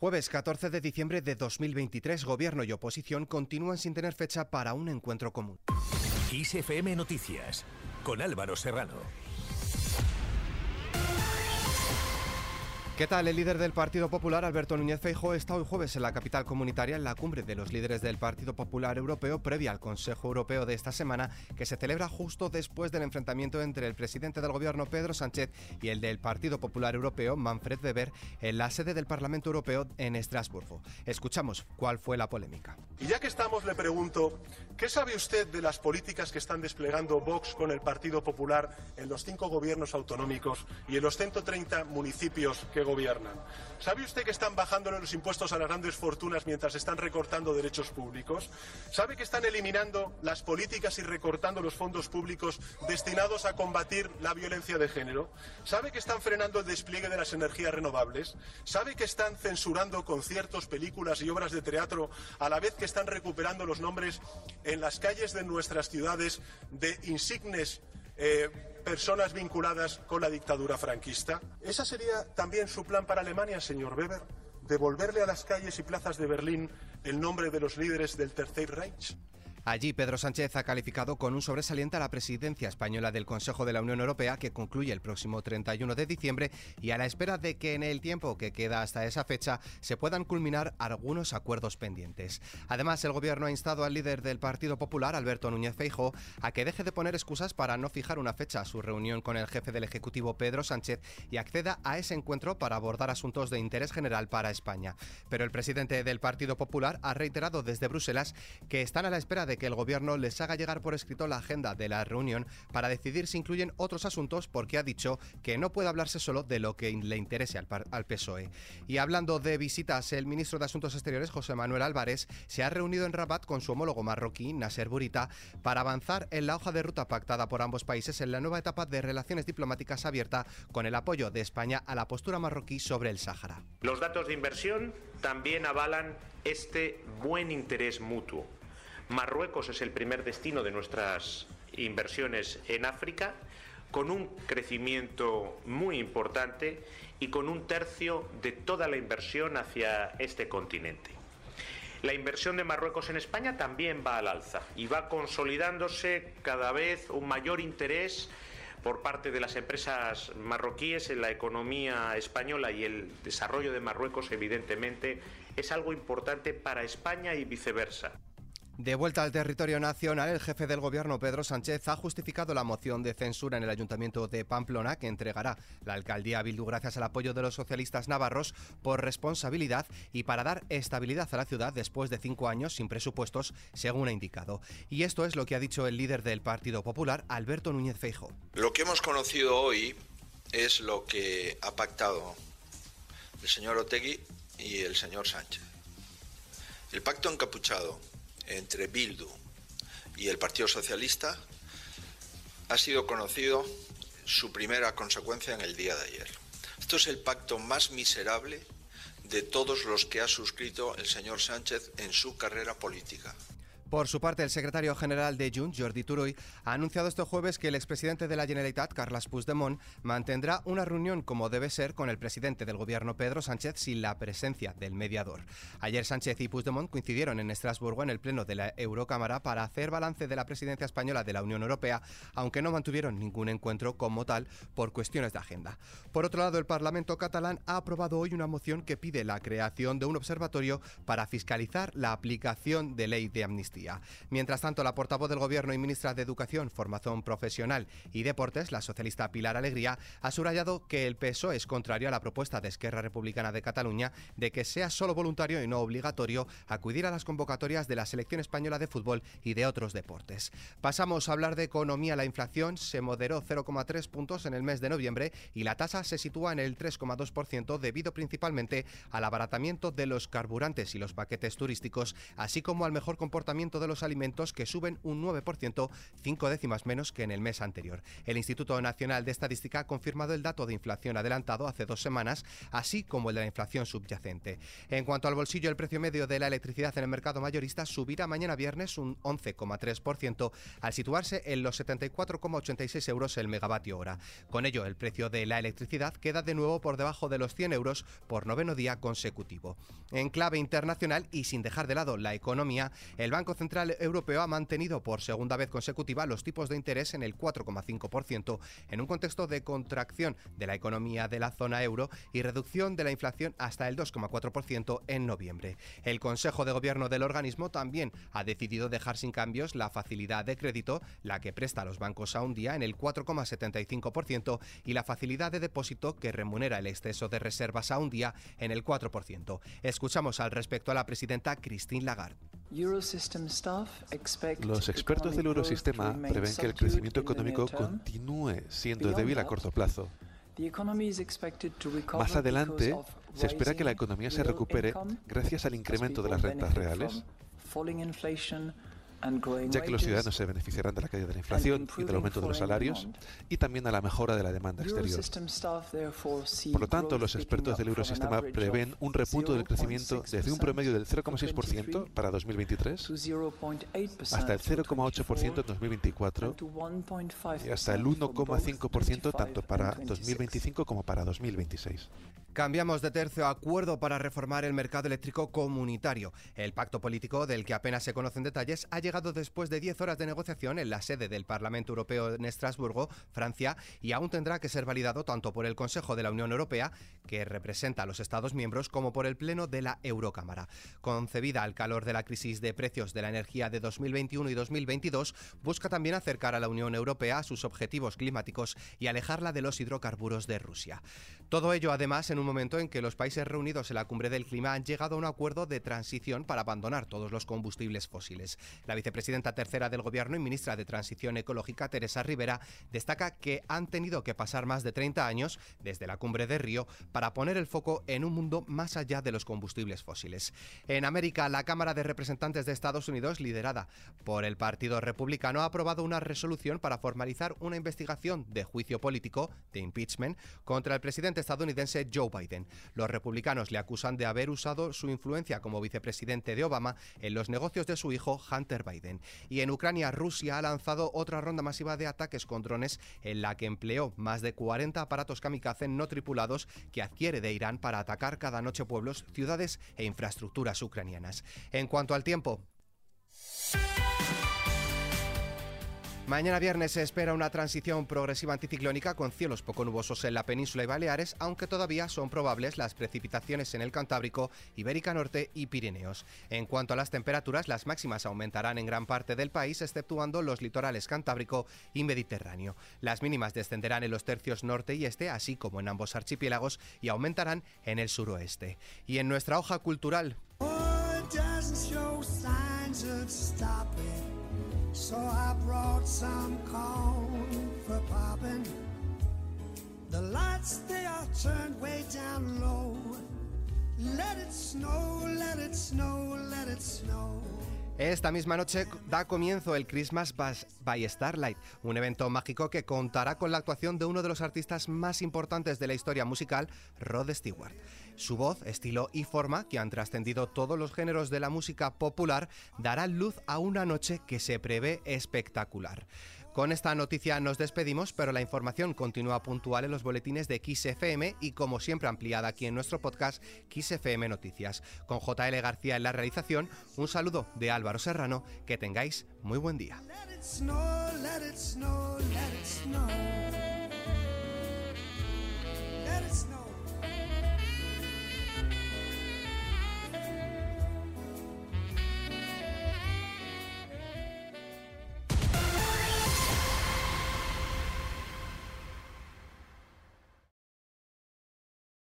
Jueves 14 de diciembre de 2023, Gobierno y oposición continúan sin tener fecha para un encuentro común. ISFM Noticias, con Álvaro Serrano. ¿Qué tal? El líder del Partido Popular, Alberto Núñez Feijóo, está hoy jueves en la capital comunitaria en la cumbre de los líderes del Partido Popular Europeo previa al Consejo Europeo de esta semana, que se celebra justo después del enfrentamiento entre el presidente del gobierno Pedro Sánchez y el del Partido Popular Europeo Manfred Weber en la sede del Parlamento Europeo en Estrasburgo. Escuchamos cuál fue la polémica. Y ya que estamos, le pregunto, ¿qué sabe usted de las políticas que están desplegando Vox con el Partido Popular en los cinco gobiernos autonómicos y en los 130 municipios que gobiernan. ¿Sabe usted que están bajándole los impuestos a las grandes fortunas mientras están recortando derechos públicos? ¿Sabe que están eliminando las políticas y recortando los fondos públicos destinados a combatir la violencia de género? ¿Sabe que están frenando el despliegue de las energías renovables? ¿Sabe que están censurando conciertos, películas y obras de teatro a la vez que están recuperando los nombres en las calles de nuestras ciudades de insignes eh, personas vinculadas con la dictadura franquista. ¿Esa sería también su plan para Alemania, señor Weber? ¿Devolverle a las calles y plazas de Berlín el nombre de los líderes del Tercer Reich? Allí Pedro Sánchez ha calificado con un sobresaliente a la presidencia española del Consejo de la Unión Europea que concluye el próximo 31 de diciembre y a la espera de que en el tiempo que queda hasta esa fecha se puedan culminar algunos acuerdos pendientes. Además, el gobierno ha instado al líder del Partido Popular, Alberto Núñez Feijóo, a que deje de poner excusas para no fijar una fecha a su reunión con el jefe del Ejecutivo Pedro Sánchez y acceda a ese encuentro para abordar asuntos de interés general para España. Pero el presidente del Partido Popular ha reiterado desde Bruselas que están a la espera de de que el gobierno les haga llegar por escrito la agenda de la reunión para decidir si incluyen otros asuntos porque ha dicho que no puede hablarse solo de lo que le interese al, al PSOE. Y hablando de visitas, el ministro de Asuntos Exteriores, José Manuel Álvarez, se ha reunido en Rabat con su homólogo marroquí, Nasser Burita, para avanzar en la hoja de ruta pactada por ambos países en la nueva etapa de relaciones diplomáticas abierta con el apoyo de España a la postura marroquí sobre el Sáhara. Los datos de inversión también avalan este buen interés mutuo. Marruecos es el primer destino de nuestras inversiones en África, con un crecimiento muy importante y con un tercio de toda la inversión hacia este continente. La inversión de Marruecos en España también va al alza y va consolidándose cada vez un mayor interés por parte de las empresas marroquíes en la economía española y el desarrollo de Marruecos, evidentemente, es algo importante para España y viceversa. De vuelta al territorio nacional, el jefe del gobierno, Pedro Sánchez, ha justificado la moción de censura en el ayuntamiento de Pamplona que entregará la alcaldía a Bildu gracias al apoyo de los socialistas navarros por responsabilidad y para dar estabilidad a la ciudad después de cinco años sin presupuestos, según ha indicado. Y esto es lo que ha dicho el líder del Partido Popular, Alberto Núñez Feijo. Lo que hemos conocido hoy es lo que ha pactado el señor Otegui y el señor Sánchez. El pacto encapuchado entre Bildu y el Partido Socialista ha sido conocido su primera consecuencia en el día de ayer. Esto es el pacto más miserable de todos los que ha suscrito el señor Sánchez en su carrera política. Por su parte, el secretario general de Junts, Jordi Turull, ha anunciado este jueves que el expresidente de la Generalitat, Carles Puigdemont, mantendrá una reunión como debe ser con el presidente del gobierno, Pedro Sánchez, sin la presencia del mediador. Ayer Sánchez y Puigdemont coincidieron en Estrasburgo en el pleno de la Eurocámara para hacer balance de la presidencia española de la Unión Europea, aunque no mantuvieron ningún encuentro como tal por cuestiones de agenda. Por otro lado, el Parlamento catalán ha aprobado hoy una moción que pide la creación de un observatorio para fiscalizar la aplicación de ley de amnistía. Mientras tanto, la portavoz del Gobierno y ministra de Educación, Formación Profesional y Deportes, la socialista Pilar Alegría, ha subrayado que el PSOE es contrario a la propuesta de Esquerra Republicana de Cataluña de que sea solo voluntario y no obligatorio acudir a las convocatorias de la selección española de fútbol y de otros deportes. Pasamos a hablar de economía. La inflación se moderó 0,3 puntos en el mes de noviembre y la tasa se sitúa en el 3,2% debido principalmente al abaratamiento de los carburantes y los paquetes turísticos, así como al mejor comportamiento 10% de los alimentos que suben un 9%, cinco décimas menos que en el mes anterior. El Instituto Nacional de Estadística ha confirmado el dato de inflación adelantado hace dos semanas, así como el de la inflación subyacente. En cuanto al bolsillo, el precio medio de la electricidad en el mercado mayorista subirá mañana viernes un 11,3% al situarse en los 74,86 euros el megavatio hora. Con ello, el precio de la electricidad queda de nuevo por debajo de los 100 euros por noveno día consecutivo. En clave internacional y sin dejar de lado la economía, el Banco Central Europeo ha mantenido por segunda vez consecutiva los tipos de interés en el 4,5% en un contexto de contracción de la economía de la zona euro y reducción de la inflación hasta el 2,4% en noviembre. El Consejo de Gobierno del organismo también ha decidido dejar sin cambios la facilidad de crédito, la que presta a los bancos a un día en el 4,75% y la facilidad de depósito que remunera el exceso de reservas a un día en el 4%. Escuchamos al respecto a la presidenta Christine Lagarde. Los expertos del Eurosistema prevén que el crecimiento económico continúe siendo débil a corto plazo. Más adelante, se espera que la economía se recupere gracias al incremento de las rentas reales, ya que los ciudadanos se beneficiarán de la caída de la inflación y del aumento de los salarios, y también a la mejora de la demanda exterior. Por lo tanto, los expertos del Eurosistema prevén un repunto del crecimiento desde un promedio del 0,6% para 2023 hasta el 0,8% en 2024 y hasta el 1,5% tanto para 2025 como para 2026. Cambiamos de tercio acuerdo para reformar el mercado eléctrico comunitario. El pacto político, del que apenas se conocen detalles, ha llegado después de 10 horas de negociación en la sede del Parlamento Europeo en Estrasburgo, Francia, y aún tendrá que ser validado tanto por el Consejo de la Unión Europea, que representa a los Estados miembros, como por el Pleno de la Eurocámara. Concebida al calor de la crisis de precios de la energía de 2021 y 2022, busca también acercar a la Unión Europea a sus objetivos climáticos y alejarla de los hidrocarburos de Rusia. Todo ello, además, en un momento en que los países reunidos en la cumbre del clima han llegado a un acuerdo de transición para abandonar todos los combustibles fósiles. La vicepresidenta tercera del Gobierno y ministra de Transición Ecológica, Teresa Rivera, destaca que han tenido que pasar más de 30 años desde la cumbre de Río para poner el foco en un mundo más allá de los combustibles fósiles. En América, la Cámara de Representantes de Estados Unidos, liderada por el Partido Republicano, ha aprobado una resolución para formalizar una investigación de juicio político, de impeachment, contra el presidente estadounidense Joe Biden. Los republicanos le acusan de haber usado su influencia como vicepresidente de Obama en los negocios de su hijo Hunter Biden. Y en Ucrania, Rusia ha lanzado otra ronda masiva de ataques con drones en la que empleó más de 40 aparatos kamikaze no tripulados que adquiere de Irán para atacar cada noche pueblos, ciudades e infraestructuras ucranianas. En cuanto al tiempo, Mañana viernes se espera una transición progresiva anticiclónica con cielos poco nubosos en la península y Baleares, aunque todavía son probables las precipitaciones en el Cantábrico, Ibérica Norte y Pirineos. En cuanto a las temperaturas, las máximas aumentarán en gran parte del país, exceptuando los litorales Cantábrico y Mediterráneo. Las mínimas descenderán en los tercios norte y este, así como en ambos archipiélagos, y aumentarán en el suroeste. Y en nuestra hoja cultural. So I brought some corn for popping. The lights they are turned way down low. Let it snow, let it snow, let it snow. Esta misma noche da comienzo el Christmas by Starlight, un evento mágico que contará con la actuación de uno de los artistas más importantes de la historia musical, Rod Stewart. Su voz, estilo y forma, que han trascendido todos los géneros de la música popular, darán luz a una noche que se prevé espectacular. Con esta noticia nos despedimos, pero la información continúa puntual en los boletines de XFM y como siempre ampliada aquí en nuestro podcast XFM Noticias. Con JL García en la realización, un saludo de Álvaro Serrano, que tengáis muy buen día.